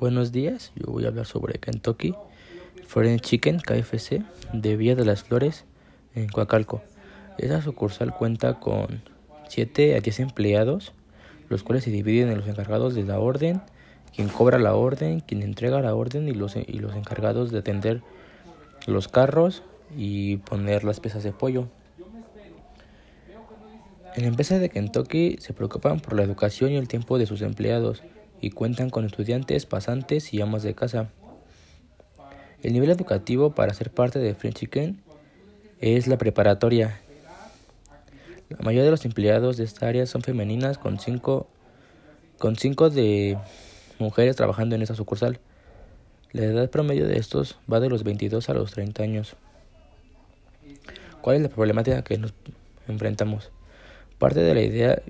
Buenos días, yo voy a hablar sobre Kentucky Fried Chicken KFC de Villa de las Flores en Coacalco. Esta sucursal cuenta con 7 a 10 empleados, los cuales se dividen en los encargados de la orden, quien cobra la orden, quien entrega la orden y los, y los encargados de atender los carros y poner las piezas de pollo. En la empresa de Kentucky se preocupan por la educación y el tiempo de sus empleados y cuentan con estudiantes, pasantes y amas de casa. El nivel educativo para ser parte de French Chicken es la preparatoria. La mayoría de los empleados de esta área son femeninas con cinco, con cinco de mujeres trabajando en esta sucursal. La edad promedio de estos va de los 22 a los 30 años. ¿Cuál es la problemática que nos enfrentamos? Parte de la idea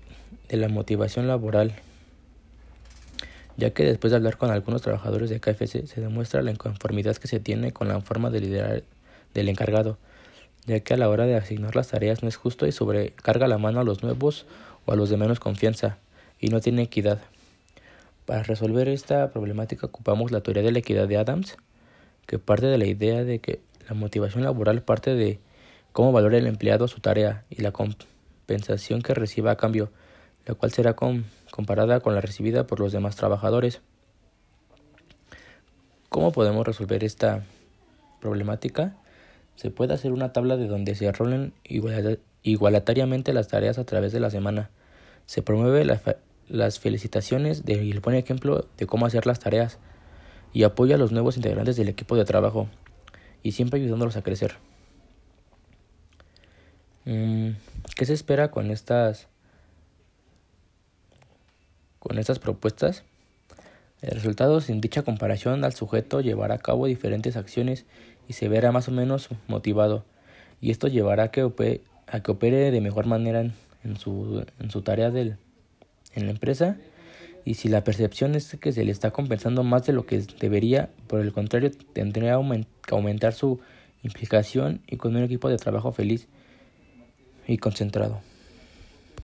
de la motivación laboral ya que después de hablar con algunos trabajadores de KFC se demuestra la inconformidad que se tiene con la forma de liderar del encargado, ya que a la hora de asignar las tareas no es justo y sobrecarga la mano a los nuevos o a los de menos confianza, y no tiene equidad. Para resolver esta problemática ocupamos la teoría de la equidad de Adams, que parte de la idea de que la motivación laboral parte de cómo valora el empleado su tarea y la compensación que reciba a cambio, la cual será comparada con la recibida por los demás trabajadores. ¿Cómo podemos resolver esta problemática? Se puede hacer una tabla de donde se rolen igualitariamente las tareas a través de la semana. Se promueve las felicitaciones y el buen ejemplo de cómo hacer las tareas y apoya a los nuevos integrantes del equipo de trabajo y siempre ayudándolos a crecer. Mm, ¿Qué se espera con estas con estas propuestas, el resultado sin dicha comparación al sujeto llevará a cabo diferentes acciones y se verá más o menos motivado, y esto llevará a que opere, de mejor manera en, su, tarea en la empresa y si la percepción es que se le está compensando más de lo que debería, por el contrario, tendría que aumentar su implicación y con un equipo de trabajo feliz y concentrado.